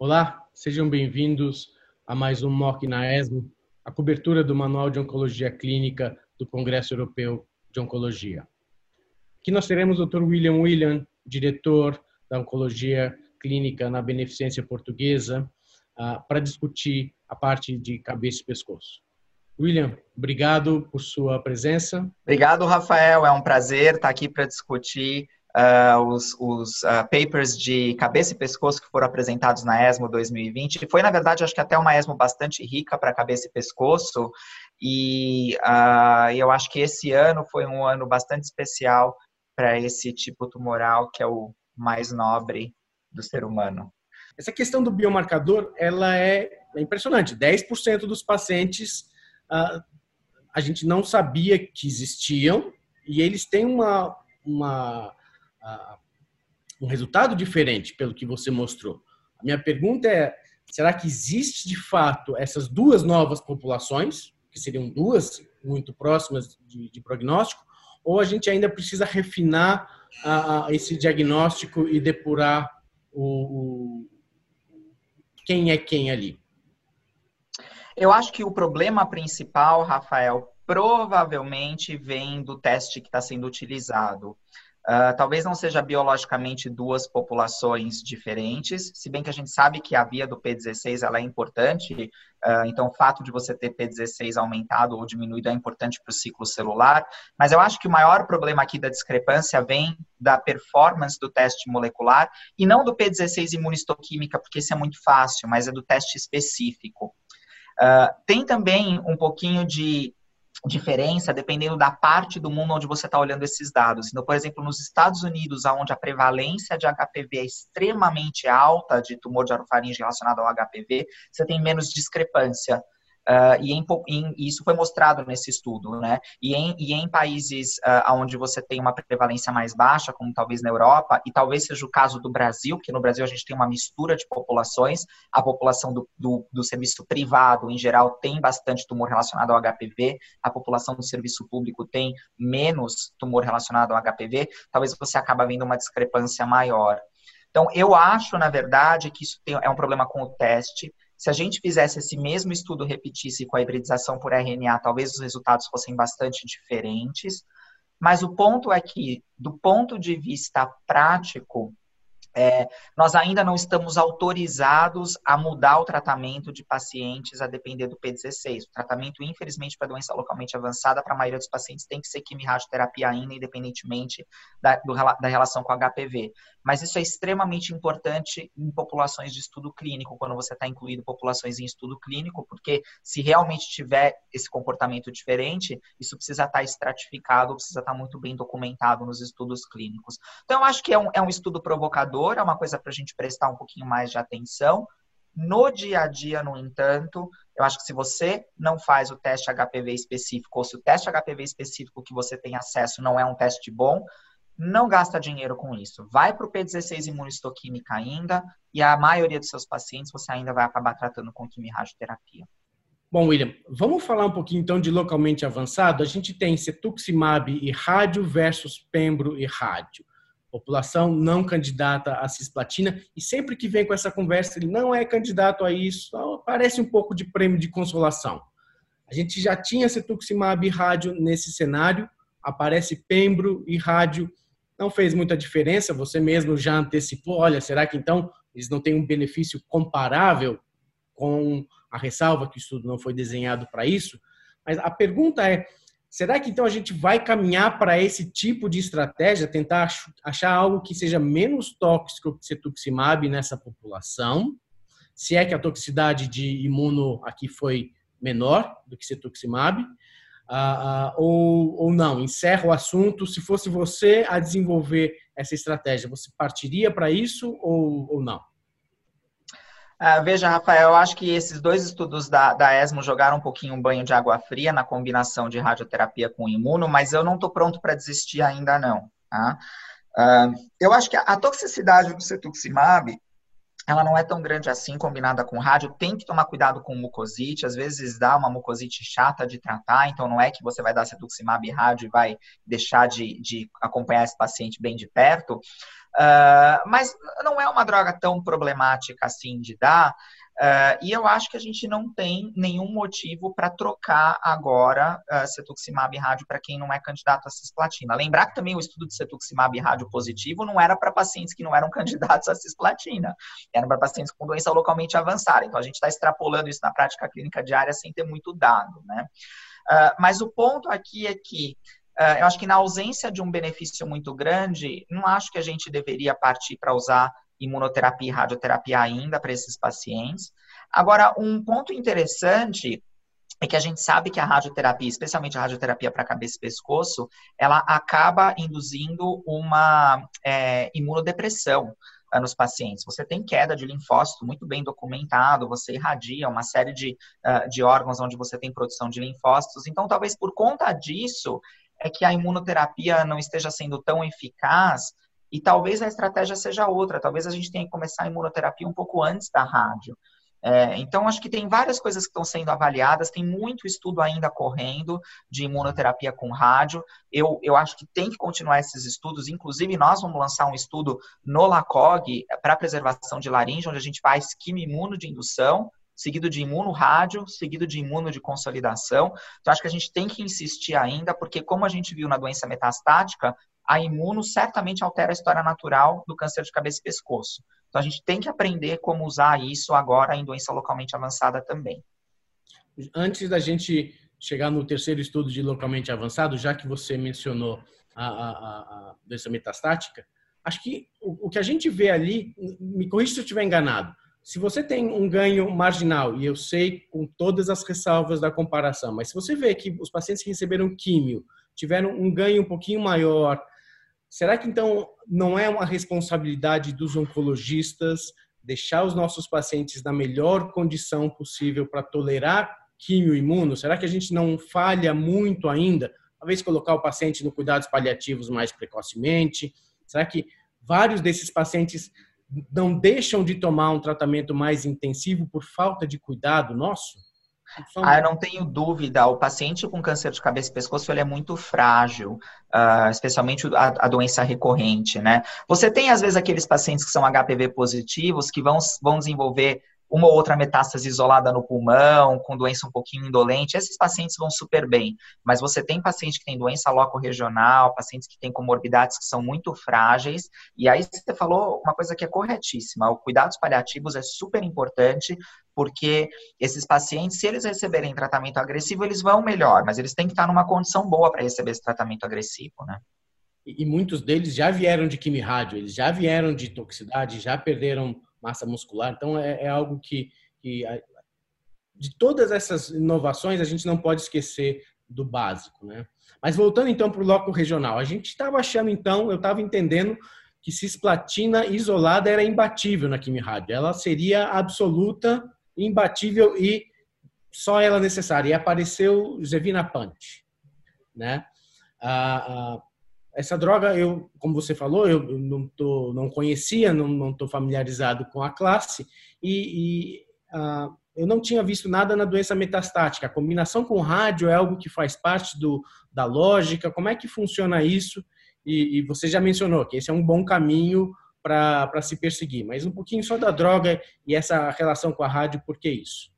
Olá, sejam bem-vindos a mais um MOC na ESMO, a cobertura do Manual de Oncologia Clínica do Congresso Europeu de Oncologia. Aqui nós teremos o Dr. William William, diretor da Oncologia Clínica na Beneficência Portuguesa, ah, para discutir a parte de cabeça e pescoço. William, obrigado por sua presença. Obrigado, Rafael. É um prazer estar aqui para discutir uh, os, os uh, papers de cabeça e pescoço que foram apresentados na ESMO 2020. Foi, na verdade, acho que até uma ESMO bastante rica para cabeça e pescoço. E uh, eu acho que esse ano foi um ano bastante especial para esse tipo tumoral que é o mais nobre do ser humano. Essa questão do biomarcador, ela é, é impressionante. 10% dos pacientes uh, a gente não sabia que existiam e eles têm uma, uma uh, um resultado diferente pelo que você mostrou. A minha pergunta é, será que existe de fato essas duas novas populações, que seriam duas muito próximas de, de prognóstico, ou a gente ainda precisa refinar uh, esse diagnóstico e depurar o, o quem é quem ali? Eu acho que o problema principal, Rafael, provavelmente vem do teste que está sendo utilizado. Uh, talvez não seja biologicamente duas populações diferentes, se bem que a gente sabe que a via do P16 ela é importante, uh, então o fato de você ter P16 aumentado ou diminuído é importante para o ciclo celular, mas eu acho que o maior problema aqui da discrepância vem da performance do teste molecular e não do P16 imunistoquímica, porque isso é muito fácil, mas é do teste específico. Uh, tem também um pouquinho de diferença dependendo da parte do mundo onde você está olhando esses dados. Então, por exemplo, nos Estados Unidos, onde a prevalência de HPV é extremamente alta, de tumor de orofaringe relacionado ao HPV, você tem menos discrepância. Uh, e, em, em, isso foi mostrado nesse estudo, né? E em, e em países uh, onde você tem uma prevalência mais baixa, como talvez na Europa, e talvez seja o caso do Brasil, que no Brasil a gente tem uma mistura de populações, a população do, do, do serviço privado, em geral, tem bastante tumor relacionado ao HPV, a população do serviço público tem menos tumor relacionado ao HPV, talvez você acaba vendo uma discrepância maior. Então, eu acho, na verdade, que isso tem, é um problema com o teste, se a gente fizesse esse mesmo estudo, repetisse com a hibridização por RNA, talvez os resultados fossem bastante diferentes. Mas o ponto é que, do ponto de vista prático, é, nós ainda não estamos autorizados a mudar o tratamento de pacientes a depender do P16. O tratamento, infelizmente, para doença localmente avançada, para a maioria dos pacientes, tem que ser quimio-radioterapia ainda, independentemente da, do, da relação com HPV. Mas isso é extremamente importante em populações de estudo clínico, quando você está incluindo populações em estudo clínico, porque se realmente tiver esse comportamento diferente, isso precisa estar tá estratificado, precisa estar tá muito bem documentado nos estudos clínicos. Então, eu acho que é um, é um estudo provocador é uma coisa para a gente prestar um pouquinho mais de atenção. No dia a dia, no entanto, eu acho que se você não faz o teste HPV específico, ou se o teste HPV específico que você tem acesso não é um teste bom, não gasta dinheiro com isso. Vai para o P16 imunistoquímica ainda, e a maioria dos seus pacientes você ainda vai acabar tratando com quimio-radioterapia. Bom, William, vamos falar um pouquinho então de localmente avançado. A gente tem cetuximab e rádio versus pembro e rádio população não candidata à cisplatina, e sempre que vem com essa conversa, ele não é candidato a isso, parece um pouco de prêmio de consolação. A gente já tinha cetuximab e rádio nesse cenário, aparece pembro e rádio, não fez muita diferença, você mesmo já antecipou, olha, será que então eles não têm um benefício comparável com a ressalva que o estudo não foi desenhado para isso? Mas a pergunta é, Será que então a gente vai caminhar para esse tipo de estratégia, tentar achar algo que seja menos tóxico que cetuximab nessa população? Se é que a toxicidade de imuno aqui foi menor do que cetuximab, ah, ah, ou, ou não? Encerra o assunto. Se fosse você a desenvolver essa estratégia, você partiria para isso ou, ou não? Uh, veja, Rafael, eu acho que esses dois estudos da, da ESMO jogaram um pouquinho um banho de água fria na combinação de radioterapia com imuno, mas eu não estou pronto para desistir ainda não. Tá? Uh, eu acho que a, a toxicidade do cetuximab ela não é tão grande assim combinada com rádio. Tem que tomar cuidado com mucosite. Às vezes dá uma mucosite chata de tratar, então não é que você vai dar cetuximab rádio e vai deixar de, de acompanhar esse paciente bem de perto. Uh, mas não é uma droga tão problemática assim de dar. Uh, e eu acho que a gente não tem nenhum motivo para trocar agora uh, cetuximab rádio para quem não é candidato a cisplatina. Lembrar que também o estudo de cetuximab rádio positivo não era para pacientes que não eram candidatos a cisplatina, era para pacientes com doença localmente avançada. Então a gente está extrapolando isso na prática clínica diária sem ter muito dado, né? Uh, mas o ponto aqui é que eu acho que na ausência de um benefício muito grande, não acho que a gente deveria partir para usar imunoterapia e radioterapia ainda para esses pacientes. Agora, um ponto interessante é que a gente sabe que a radioterapia, especialmente a radioterapia para cabeça e pescoço, ela acaba induzindo uma é, imunodepressão uh, nos pacientes. Você tem queda de linfócito muito bem documentado, você irradia uma série de, uh, de órgãos onde você tem produção de linfócitos. Então, talvez por conta disso, é que a imunoterapia não esteja sendo tão eficaz e talvez a estratégia seja outra, talvez a gente tenha que começar a imunoterapia um pouco antes da rádio. É, então, acho que tem várias coisas que estão sendo avaliadas, tem muito estudo ainda correndo de imunoterapia com rádio. Eu, eu acho que tem que continuar esses estudos, inclusive nós vamos lançar um estudo no LACOG para preservação de laringe, onde a gente faz quimio de indução, seguido de imuno rádio, seguido de imuno de consolidação. Então, acho que a gente tem que insistir ainda, porque como a gente viu na doença metastática, a imuno certamente altera a história natural do câncer de cabeça e pescoço. Então, a gente tem que aprender como usar isso agora em doença localmente avançada também. Antes da gente chegar no terceiro estudo de localmente avançado, já que você mencionou a, a, a doença metastática, acho que o, o, que a gente vê ali, me corrija se eu estiver enganado, se você tem um ganho marginal, e eu sei com todas as ressalvas da comparação, mas se você vê que os pacientes que receberam químio tiveram um ganho um pouquinho maior Será que então não é uma responsabilidade dos oncologistas deixar os nossos pacientes na melhor condição possível para tolerar quimio imuno? Será que a gente não falha muito ainda? Talvez colocar o paciente no cuidados paliativos mais precocemente? Será que vários desses pacientes não deixam de tomar um tratamento mais intensivo por falta de cuidado nosso? Ah, eu não tenho dúvida. O paciente com câncer de cabeça e pescoço ele é muito frágil, uh, especialmente a, a, doença recorrente, né? Você tem, às vezes, aqueles pacientes que são HPV positivos que vão, vão desenvolver uma ou outra metástase isolada no pulmão, com doença um pouquinho indolente, esses pacientes vão super bem. Mas você tem paciente que tem doença loco-regional, pacientes que têm comorbidades que são muito frágeis, e aí você falou uma coisa que é corretíssima, o cuidados paliativos é super importante, porque esses pacientes, se eles receberem tratamento agressivo, eles vão melhor, mas eles têm que estar numa condição boa para receber esse tratamento agressivo, né? E muitos deles já vieram de quimio-rádio, eles já vieram de toxicidade, já perderam massa muscular. Então, é, é algo que, que, de todas essas inovações, a gente não pode esquecer do básico, né? Mas voltando então para o bloco regional, a gente estava achando então, eu estava entendendo que cisplatina isolada era imbatível na quimio-rádio. Ela seria absoluta, imbatível e só ela necessária. E apareceu Zevinapant, né? Ah, ah, essa droga, eu, como você falou, eu não, tô, não conhecia, não estou familiarizado com a classe e, e uh, eu não tinha visto nada na doença metastática. A combinação com rádio é algo que faz parte do, da lógica. Como é que funciona isso? E, e você já mencionou que esse é um bom caminho para se perseguir, mas um pouquinho só da droga e essa relação com a rádio, por que isso?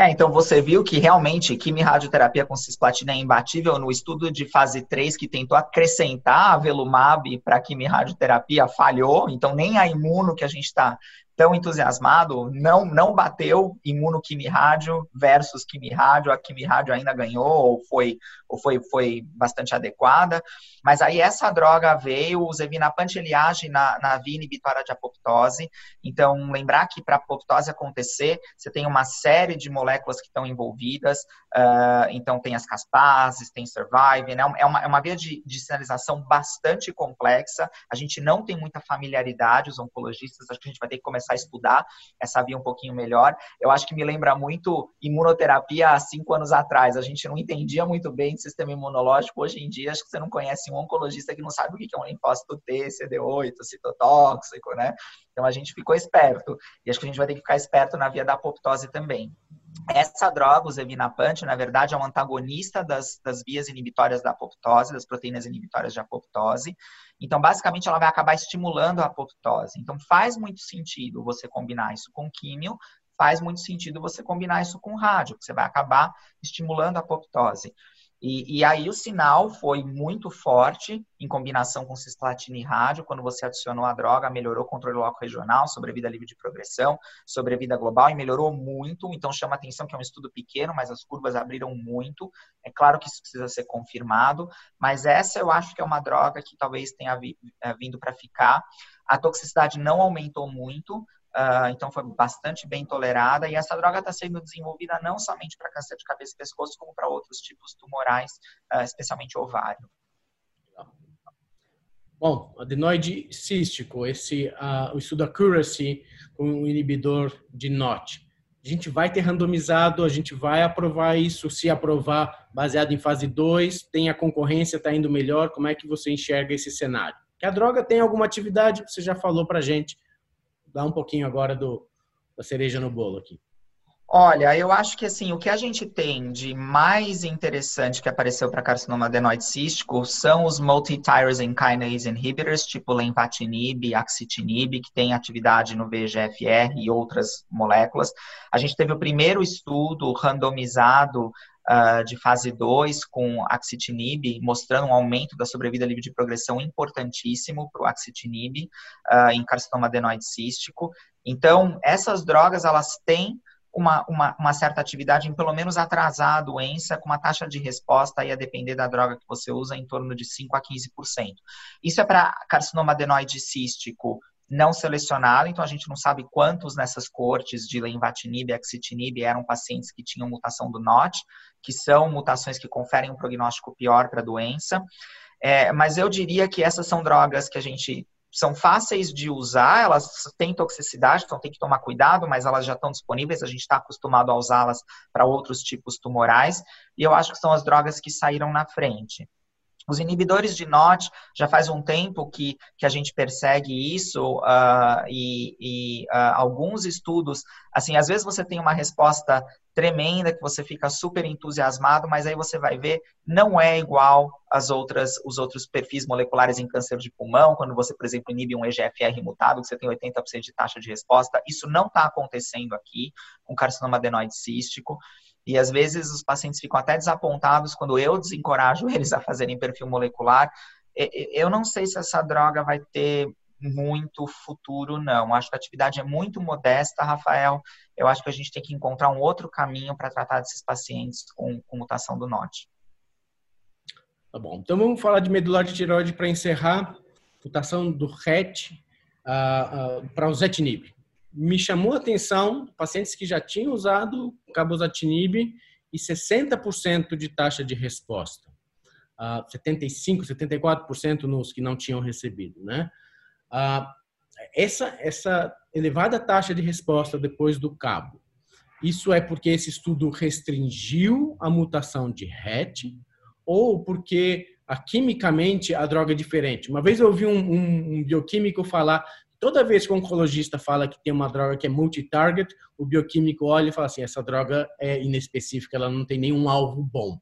É, então você viu que realmente quimio-radioterapia com cisplatina é imbatível no estudo de fase 3 que tentou acrescentar a velumab para quimio-radioterapia falhou, então nem a imuno que a gente está tão entusiasmado, não, não bateu imunoquimirádio versus quimirádio, a quimirádio ainda ganhou ou foi, ou foi, foi bastante adequada, mas aí essa droga veio, o zevinapant ele age na, na via inibitória de apoptose, então lembrar que para apoptose acontecer, você tem uma série de moléculas que estão envolvidas, uh, então tem as caspases, tem survive, né? é, uma, é uma via de, de sinalização bastante complexa, a gente não tem muita familiaridade, os oncologistas, acho que a gente vai ter que começar começar a estudar essa via um pouquinho melhor. Eu acho que me lembra muito imunoterapia há cinco anos atrás. A gente não entendia muito bem de sistema imunológico. Hoje em dia, acho que você não conhece um oncologista que não sabe o que é um linfócito T, CD8, citotóxico, né? Então a gente ficou esperto. E acho que a gente vai ter que ficar esperto na via da apoptose também. Essa droga, o Zevinapant, na verdade, é um antagonista das, das vias inibitórias da apoptose, das proteínas inibitórias de apoptose. Então, basicamente, ela vai acabar estimulando a apoptose. Então, faz muito sentido você combinar isso com químio, faz muito sentido você combinar isso com rádio, porque você vai acabar estimulando a apoptose. E, e, aí o sinal foi muito forte em combinação com cisplatina e rádio. Quando você adicionou a droga, melhorou o controle local regional, sobrevida livre de progressão, sobrevida global e melhorou muito. Então chama atenção que é um estudo pequeno, mas as curvas abriram muito. É claro que isso precisa ser confirmado, mas essa eu acho que é uma droga que talvez tenha eh, vindo para ficar. A toxicidade não aumentou muito, Uh, então foi bastante bem tolerada e essa droga está sendo desenvolvida não somente para câncer de cabeça e pescoço, como para outros tipos tumorais, uh, especialmente ovário. Bom, adenoide cístico, esse uh, o estudo Accuracy com o inibidor de NOT. A gente vai ter randomizado, a gente vai aprovar isso, se aprovar baseado em fase 2, tem a concorrência, está indo melhor, como é que você enxerga esse cenário? Que a droga tem alguma atividade, você já falou para gente, dá um pouquinho agora do, da cereja no bolo aqui. Olha, eu acho que assim, o que a gente tem de mais interessante que apareceu para carcinoma adenoide cístico são os multi-tyrosine kinase inhibitors, tipo lenvatinib, axitinib, que tem atividade no VEGFR e outras moléculas. A gente teve o primeiro estudo randomizado uh, de fase 2 com axitinib, mostrando um aumento da sobrevida livre de progressão importantíssimo para o axitinib uh, em carcinoma adenoide cístico. Então, essas drogas, elas têm uma, uma, uma, certa atividade em pelo menos atrasar a doença com uma taxa de resposta aí a depender da droga que você usa em torno de 5 a 15%. Isso é para carcinoma adenoide cístico não selecionado, então a gente não sabe quantos nessas cortes de lenvatinib e axitinib eram pacientes que tinham mutação do NOT, que são mutações que conferem um prognóstico pior para a doença. É, mas eu diria que essas são drogas que a gente são fáceis de usar, elas têm toxicidade, então tem que tomar cuidado, mas elas já estão disponíveis, a gente está acostumado a usá-las para outros tipos tumorais, e eu acho que são as drogas que saíram na frente. Os inibidores de NOT, já faz um tempo que, que a gente persegue isso uh, e, e uh, alguns estudos, assim, às vezes você tem uma resposta tremenda que você fica super entusiasmado, mas aí você vai ver, não é igual às outras, os outros perfis moleculares em câncer de pulmão, quando você, por exemplo, inibe um EGFR mutado, que você tem 80% de taxa de resposta, isso não está acontecendo aqui com carcinoma adenoide cístico. E às vezes os pacientes ficam até desapontados quando eu desencorajo eles a fazerem perfil molecular. Eu não sei se essa droga vai ter muito futuro, não. Acho que a atividade é muito modesta, Rafael. Eu acho que a gente tem que encontrar um outro caminho para tratar desses pacientes com, com mutação do NOT. Tá bom. Então vamos falar de medular de tireoide para encerrar. Mutação do RET uh, uh, para o Zetinib me chamou a atenção pacientes que já tinham usado cabozantinib e 60% de taxa de resposta. Uh, 75, 74% nos que não tinham recebido, né? Uh, essa, essa elevada taxa de resposta depois do cabo, isso é porque esse estudo restringiu a mutação de RET ou porque a, quimicamente a droga é diferente? Uma vez eu ouvi um, um, um bioquímico falar Toda vez que o oncologista fala que tem uma droga que é multi-target, o bioquímico olha e fala assim: essa droga é inespecífica, ela não tem nenhum alvo bom.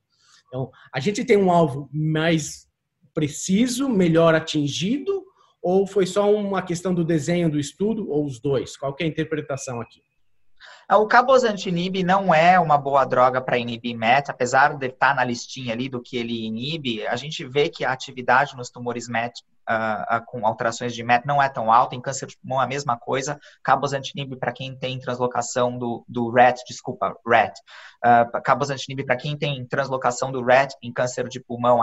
Então, a gente tem um alvo mais preciso, melhor atingido, ou foi só uma questão do desenho do estudo, ou os dois? Qual é a interpretação aqui? O cabozantinib não é uma boa droga para inibir MET, apesar de estar na listinha ali do que ele inibe, a gente vê que a atividade nos tumores MET uh, com alterações de MET não é tão alta, em câncer de pulmão é a mesma coisa, cabozantinib para quem tem translocação do, do RET, desculpa, RET, uh, cabozantinib para quem tem translocação do RET em câncer de pulmão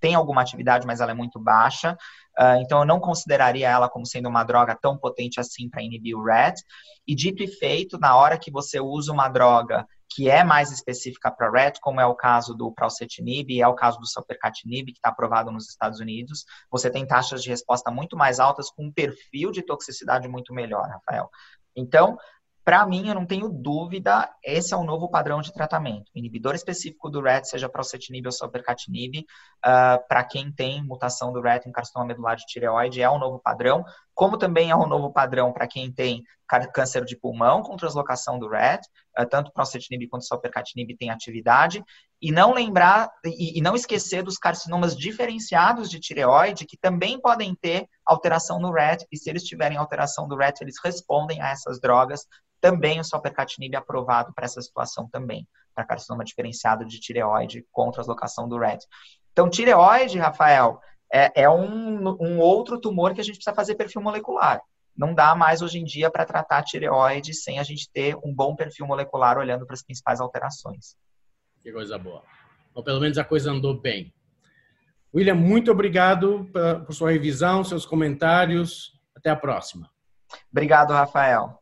tem alguma atividade, mas ela é muito baixa, uh, então eu não consideraria ela como sendo uma droga tão potente assim para inibir o RET, e dito e feito, na hora que você usa uma droga que é mais específica para RET, como é o caso do Pralcetinib e é o caso do Salpercatinib, que está aprovado nos Estados Unidos. Você tem taxas de resposta muito mais altas com um perfil de toxicidade muito melhor, Rafael. Então, para mim, eu não tenho dúvida, esse é o novo padrão de tratamento. Inibidor específico do RET, seja procetinib ou supercatinib, uh, ah, para quem tem mutação do RET em carcinoma medular de tireoide, é o novo padrão, como também é o novo padrão para quem tem câncer de pulmão com translocação do RET, uh, tanto procetinib quanto supercatinib tem atividade, e não lembrar, e, e não esquecer dos carcinomas diferenciados de tireoide, que também podem ter alteração no RET, e se eles tiverem alteração do RET, eles respondem a essas drogas, também o salpercatinib é aprovado para essa situação também, para carcinoma diferenciado de tireoide com translocação do RET. Então, tireoide, Rafael, é, é um, um, outro tumor que a gente precisa fazer perfil molecular. Não dá mais hoje em dia para tratar tireoide sem a gente ter um bom perfil molecular olhando para as principais alterações. Que coisa boa. Ou pelo menos a coisa andou bem. William, muito obrigado por sua revisão, seus comentários. Até a próxima. Obrigado, Rafael.